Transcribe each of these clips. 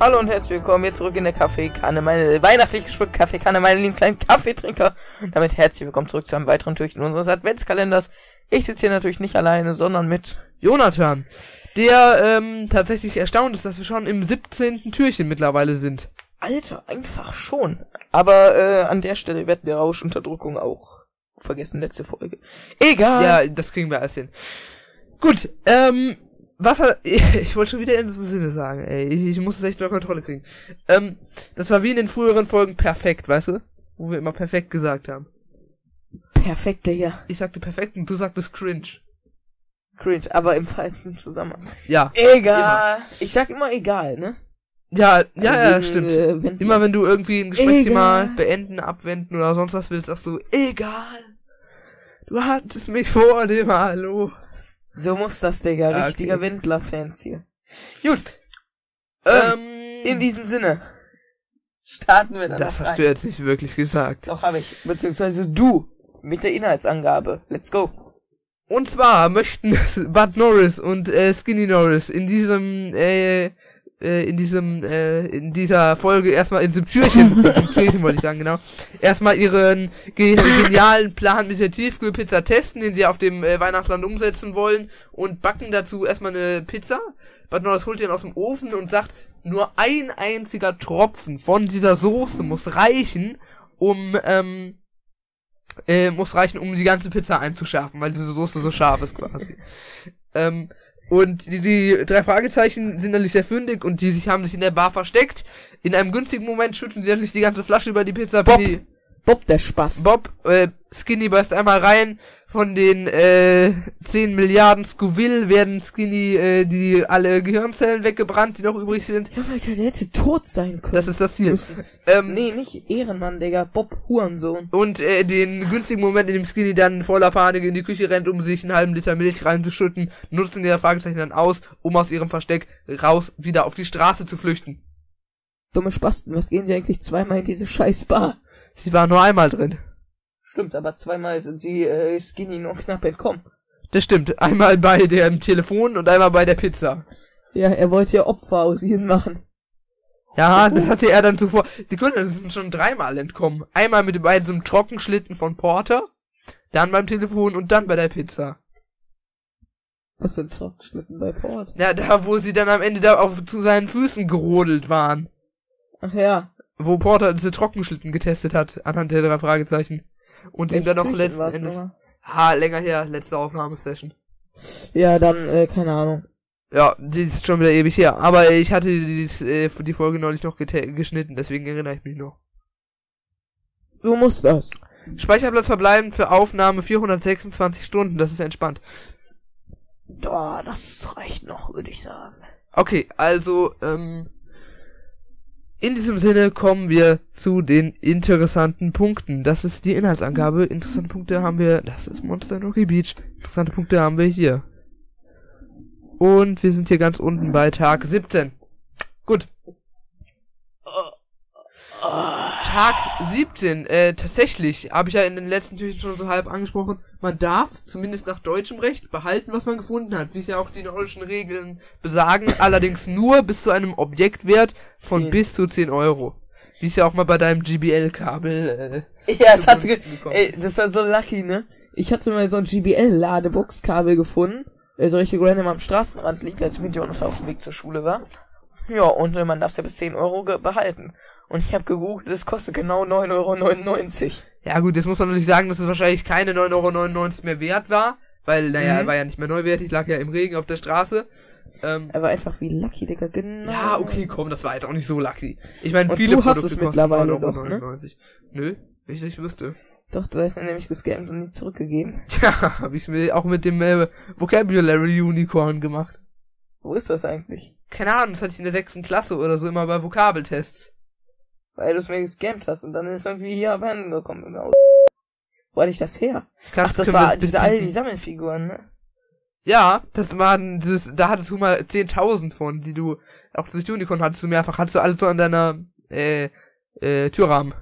Hallo und herzlich willkommen hier zurück in der Kaffeekanne, meine weihnachtlich geschmückte Kaffeekanne, meine lieben kleinen Kaffeetrinker. Damit herzlich willkommen zurück zu einem weiteren Türchen unseres Adventskalenders. Ich sitze hier natürlich nicht alleine, sondern mit Jonathan, der ähm, tatsächlich erstaunt ist, dass wir schon im 17. Türchen mittlerweile sind. Alter, einfach schon. Aber äh, an der Stelle wird der Rauschunterdrückung auch vergessen, letzte Folge. Egal. Ja, das kriegen wir erst hin. Gut, ähm, was hat, ich wollte schon wieder in diesem Sinne sagen, ey, ich, ich muss es echt unter Kontrolle kriegen. Ähm, das war wie in den früheren Folgen perfekt, weißt du? Wo wir immer perfekt gesagt haben. Perfekt, Digga. Ich sagte perfekt und du sagtest cringe. Cringe, aber im falschen Zusammenhang. Ja. Egal. Ich sag immer egal, ne? Ja, ja, ja, Wegen, stimmt. äh, wenn- Immer wenn du irgendwie ein Gesprächsthema Egal. beenden, abwenden oder sonst was willst, sagst du, egal. Du hattest mich vor dem Hallo. So muss das, Digga. Ah, Richtiger okay. Wendler-Fans hier. Gut. Ähm, In diesem Sinne. Starten wir dann das hast rein. du jetzt nicht wirklich gesagt. Doch, habe ich. Beziehungsweise du. Mit der Inhaltsangabe. Let's go. Und zwar möchten Bud Norris und äh, Skinny Norris in diesem äh, äh, in diesem äh, in dieser Folge erstmal in diesem Türchen, in Türchen wollte ich sagen, genau, erstmal ihren ge genialen Plan mit der Tiefkühlpizza testen, den sie auf dem äh, Weihnachtsland umsetzen wollen und backen dazu erstmal eine Pizza. Bud Norris holt den aus dem Ofen und sagt, nur ein einziger Tropfen von dieser Soße muss reichen, um ähm, äh, muss reichen, um die ganze Pizza einzuschärfen, weil diese Soße so scharf ist quasi. ähm, und die, die drei Fragezeichen sind natürlich sehr fündig und die sich haben sich in der Bar versteckt. In einem günstigen Moment schütten sie natürlich die ganze Flasche über die Pizza. Bob. Bob, der Spaß. Bob, äh, Skinny beißt einmal rein. Von den äh, 10 Milliarden Scoville werden Skinny äh, die alle Gehirnzellen weggebrannt, die noch übrig sind. Ja, Alter, der hätte tot sein können. Das ist das Ziel. Ähm, nee, nicht Ehrenmann, Digga. Bob Hurensohn. Und äh, den günstigen Moment, in dem Skinny dann voller Panik in die Küche rennt, um sich einen halben Liter Milch reinzuschütten, nutzen ihre Fragezeichen dann aus, um aus ihrem Versteck raus wieder auf die Straße zu flüchten. Dumme Spasten, was gehen sie eigentlich zweimal in diese scheiß Bar? Sie waren nur einmal drin. Stimmt, aber zweimal sind sie äh, Skinny nur knapp entkommen. Das stimmt. Einmal bei dem Telefon und einmal bei der Pizza. Ja, er wollte ja Opfer aus ihnen machen. Ja, das hatte er dann zuvor. Sie können sind schon dreimal entkommen. Einmal mit bei so einem Trockenschlitten von Porter, dann beim Telefon und dann bei der Pizza. Was sind Trockenschlitten bei Port? Ja, da wo sie dann am Ende da auf zu seinen Füßen gerodelt waren. Ach ja. wo Porter diese Trockenschlitten getestet hat, anhand der drei Fragezeichen. Und ihm dann noch letzten Endes. nochmal? Ha, länger her, letzte Aufnahmesession. Ja, dann, äh, keine Ahnung. Ja, die ist schon wieder ewig her. Aber ich hatte die, äh, die Folge neulich noch geschnitten, deswegen erinnere ich mich noch. So muss das. Speicherplatz verbleiben für Aufnahme 426 Stunden, das ist entspannt. Boah, das reicht noch, würde ich sagen. Okay, also, ähm, in diesem Sinne kommen wir zu den interessanten Punkten. Das ist die Inhaltsangabe. Interessante Punkte haben wir, das ist Monster Rocky Beach. Interessante Punkte haben wir hier. Und wir sind hier ganz unten bei Tag 17. Gut. Tag 17, äh, tatsächlich, habe ich ja in den letzten Türchen schon so halb angesprochen, man darf, zumindest nach deutschem Recht, behalten, was man gefunden hat, wie es ja auch die nordischen Regeln besagen, allerdings nur bis zu einem Objektwert von Zehn. bis zu 10 Euro. Wie es ja auch mal bei deinem GBL-Kabel, äh, Ja, es hat, ey, das war so lucky, ne? Ich hatte mal so ein GBL-Ladebox-Kabel gefunden, äh, so richtig random am Straßenrand liegt, als ich mit Jonas auf dem Weg zur Schule war. Ja, und man darf ja bis 10 Euro behalten. Und ich habe gegoogelt, es kostet genau 9,99 Euro. Ja gut, jetzt muss man natürlich sagen, dass es wahrscheinlich keine 9,99 Euro mehr wert war, weil, naja, Mhm. er war ja nicht mehr neuwertig, lag ja im Regen auf der Straße. Ähm, Er war einfach wie lucky, Digga, genau. Ja, okay, komm, das war jetzt auch nicht so lucky. Ich meine, viele du hast Produkte es kosten mittlerweile 9,99 doch, Nö, wenn ich nicht wüsste. Doch, du hast mir nämlich gescammt und nie zurückgegeben. Tja, hab ich mir auch mit dem äh, Vocabulary Unicorn gemacht. Wo ist das eigentlich? Keine Ahnung, das hatte ich in der sechsten Klasse oder so immer bei Vokabeltests. Weil du es mir gescammt hast und dann ist irgendwie hier abhanden gekommen. Genau. Wo hatte ich das her? Kannst, Ach, das war diese all die Sammelfiguren, ne? Ja, das waren, dieses, da hattest du mal 10.000 von, die du, auch das Unicorn hattest du mehrfach, hattest du alles so an deiner, äh, äh, Türrahmen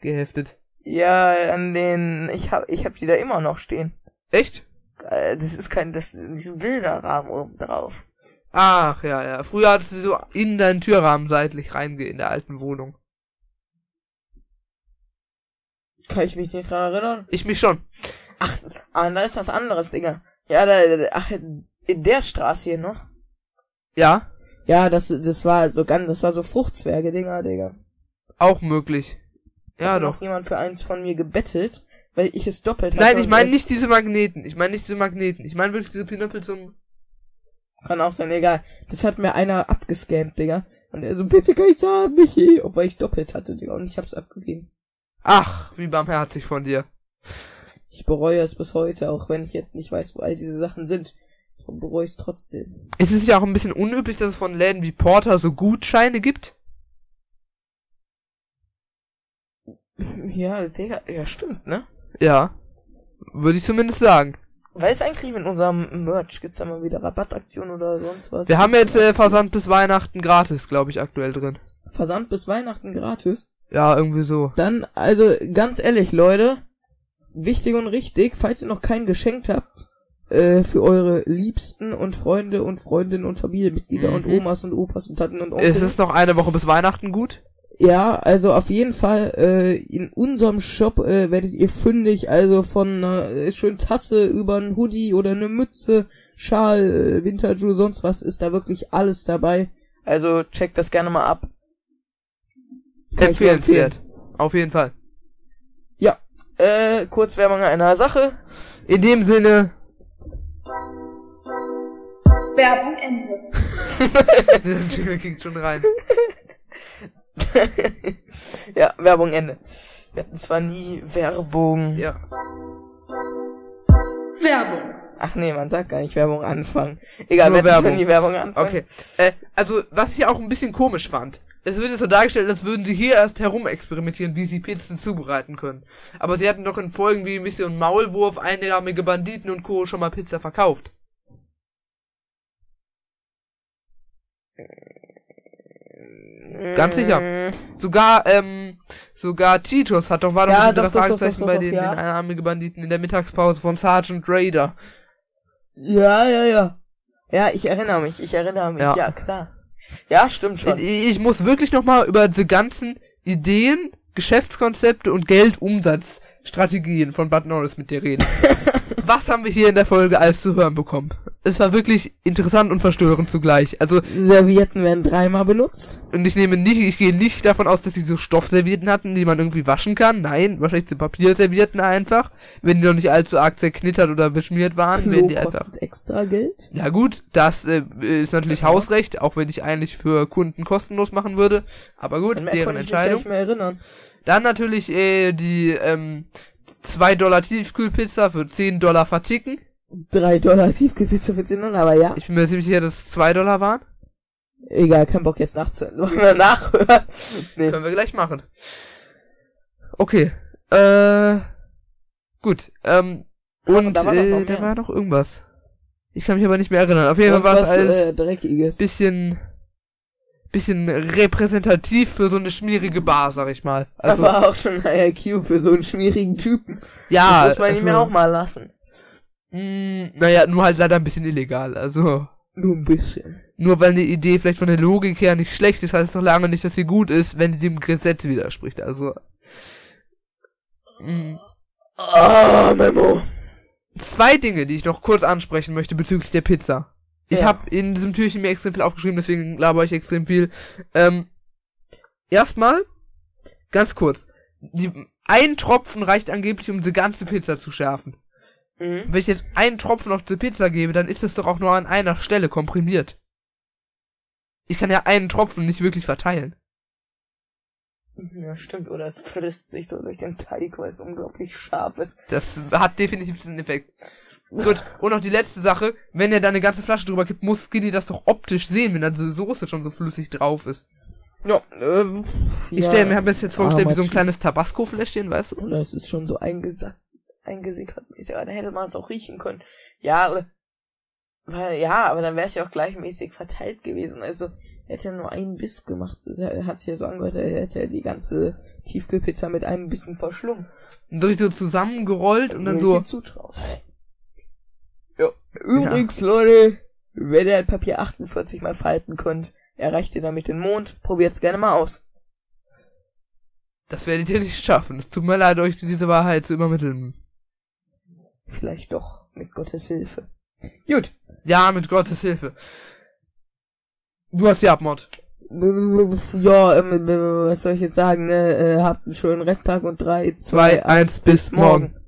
geheftet. Ja, an den, ich hab, ich hab die da immer noch stehen. Echt? Äh, Das ist kein, das, diese Bilderrahmen oben drauf. Ach, ja, ja. Früher hattest du so in deinen Türrahmen seitlich reingehen in der alten Wohnung. Kann ich mich nicht dran erinnern? Ich mich schon. Ach, ah, da ist was anderes, Digga. Ja, da, da- ach, in der Straße hier noch. Ja, Ja, das, das war so ganz, das war so Fruchtzwerge, Dinger, Digga. auch möglich. Ja, Hat doch. noch jemand für eins von mir gebettelt, weil ich es doppelt hatte. Nein, ich meine es- nicht diese Magneten. Ich meine nicht diese Magneten. Ich meine wirklich diese Pinöppel zum... Kann auch sein, egal. Das hat mir einer abgescampt, Digga. Und er so, bitte kann ich's haben, Michi. Obwohl ich's doppelt hatte, Digga. Und ich hab's abgegeben. Ach, wie barmherzig von dir. Ich bereue es bis heute, auch wenn ich jetzt nicht weiß, wo all diese Sachen sind. Ich bereue es trotzdem. Es ist ja auch ein bisschen unüblich, dass es von Läden wie Porter so Gutscheine gibt. Ja, Digga, ja, stimmt, ne? Ja. Würde ich zumindest sagen. Weiß eigentlich mit unserem Merch gibt's da mal wieder Rabattaktion oder sonst was? Wir haben jetzt äh, Versand bis Weihnachten gratis, glaube ich, aktuell drin. Versand bis Weihnachten gratis. Ja, irgendwie so. Dann, also ganz ehrlich, Leute, wichtig und richtig, falls ihr noch kein geschenkt habt, äh, für eure Liebsten und Freunde und Freundinnen und Familienmitglieder und Mhm. Omas und Opas und Tanten und Onkel. Es ist noch eine Woche bis Weihnachten gut. Ja, also auf jeden Fall äh, in unserem Shop äh, werdet ihr fündig, also von einer äh, schönen Tasse über ein Hoodie oder eine Mütze, Schal, äh, Winterschuhe, sonst was ist da wirklich alles dabei. Also checkt das gerne mal ab. Empfehlenswert. Auf jeden Fall. Ja, äh, kurz Werbung einer Sache. In dem Sinne, Werbung Ende. Jingle kickt schon rein. ja, Werbung Ende. Wir hatten zwar nie Werbung. Ja. Werbung. Ach nee, man sagt gar nicht Werbung anfangen. Egal, Nur wir hatten zwar Werbung. nie Werbung anfangen. Okay. Äh, also, was ich auch ein bisschen komisch fand. Es wird jetzt so dargestellt, als würden sie hier erst herumexperimentieren, wie sie Pizzen zubereiten können. Aber sie hatten doch in Folgen wie Mission Maulwurf, einarmige Banditen und Co. schon mal Pizza verkauft. Ganz sicher. Sogar, ähm, sogar Cheetos hat doch, war doch Ja, doch, doch, doch, Fragezeichen doch, bei den, ja. den einarmige Banditen in der Mittagspause von Sergeant Raider. Ja, ja, ja. Ja, ich erinnere mich, ich erinnere mich, Ja. ja, klar. Ja, stimmt schon. Ich, muss wirklich nochmal über diese ganzen Ideen, Geschäftskonzepte und Geldumsatzstrategien von Bud Norris mit dir reden. Was haben wir hier in der Folge alles zu hören bekommen? Es war wirklich interessant und verstörend zugleich. Also, Servietten werden dreimal benutzt. und ich nehme nicht, ich gehe nicht davon aus, dass sie so Stoffservietten hatten, die man irgendwie waschen kann. Nein, wahrscheinlich so Papierservietten einfach. Wenn die noch nicht allzu arg zerknittert oder beschmiert waren, Klo werden die einfach. kostet extra Geld. Ja gut, das äh, ist natürlich Hausrecht, auch wenn ich eigentlich für Kunden kostenlos machen würde. Aber gut, mehr deren konnte ich mich Entscheidung. nicht mehr erinnern. Dann natürlich äh, die ähm, 2 Dollar Tiefkühlpizza für 10 Dollar verticken. Drei Dollar Tiefkühlpizza für 10 Dollar, aber ja. Ich bin mir ziemlich sicher, dass es 2 Dollar waren. Egal, kein Bock jetzt nachzuhören. Wollen wir nachhören? Nee. Können wir gleich machen. Okay. Äh, gut. Ähm, und da war äh, da war noch irgendwas. Ich kann mich aber nicht mehr erinnern. Auf jeden Fall war es Irgendwas, alles äh, Dreckiges. bisschen bisschen repräsentativ für so eine schmierige Bar, sag ich mal. Also, aber auch schon ein IQ für so einen schmierigen Typen. ja, das muss man ihm ja also, auch mal lassen. Mh, naja, nur halt leider ein bisschen illegal. Also, Nur ein bisschen. nur weil eine Idee vielleicht von der Logik her nicht schlecht ist, heißt es noch lange nicht, dass sie gut ist, wenn sie dem Gesetz widerspricht. Also, mh. Ah, Memo. zwei Dinge, die ich noch kurz ansprechen möchte bezüglich der Pizza. Ich Ja. habe in diesem Türchen mir extrem viel aufgeschrieben, deswegen laber ich extrem viel. Ähm, erstmal, ganz kurz, die, ein Tropfen reicht angeblich, um diese ganze Pizza zu schärfen. Mhm. Wenn ich jetzt einen Tropfen auf die Pizza gebe, dann ist das doch auch nur an einer Stelle komprimiert. Ich kann ja einen Tropfen nicht wirklich verteilen. Ja, stimmt. Oder es frisst sich so durch den Teig, weil es unglaublich scharf ist. Das hat definitiv diesen Effekt. Gut, und noch die letzte Sache, wenn er da eine ganze Flasche drüber kippt, muss Skinny das doch optisch sehen, wenn da die Soße schon so flüssig drauf ist. Ja, ähm, Ich ja. stelle mir hab mir das jetzt vorgestellt wie so ein kleines Tabasco-Fläschchen, weißt du? Oder es ist schon so eingesackt, eingesickert. Ist ja, da hätte man es auch riechen können. Ja, oder, weil, ja, aber dann wäre es ja auch gleichmäßig verteilt gewesen. Also, er hätte nur einen Biss gemacht. Er hat ja so angehört, er hätte die ganze Tiefkühlpizza mit einem Bissen verschlungen. Und durch so zusammengerollt und dann so. Ja. Übrigens, Leute, Wenn ihr ein Papier 48 mal falten könnt, erreicht ihr damit den Mond. Probiert's gerne mal aus. Das werdet ihr nicht schaffen. Es tut mir leid, euch diese Wahrheit zu übermitteln. Vielleicht doch, mit Gottes Hilfe. Gut. Ja, mit Gottes Hilfe. Du hast die Abmord. Ja, ähm, äh, was soll ich jetzt sagen, ne? Äh, habt einen schönen Resttag und drei, zwei, 2, 1, bis morgen. morgen.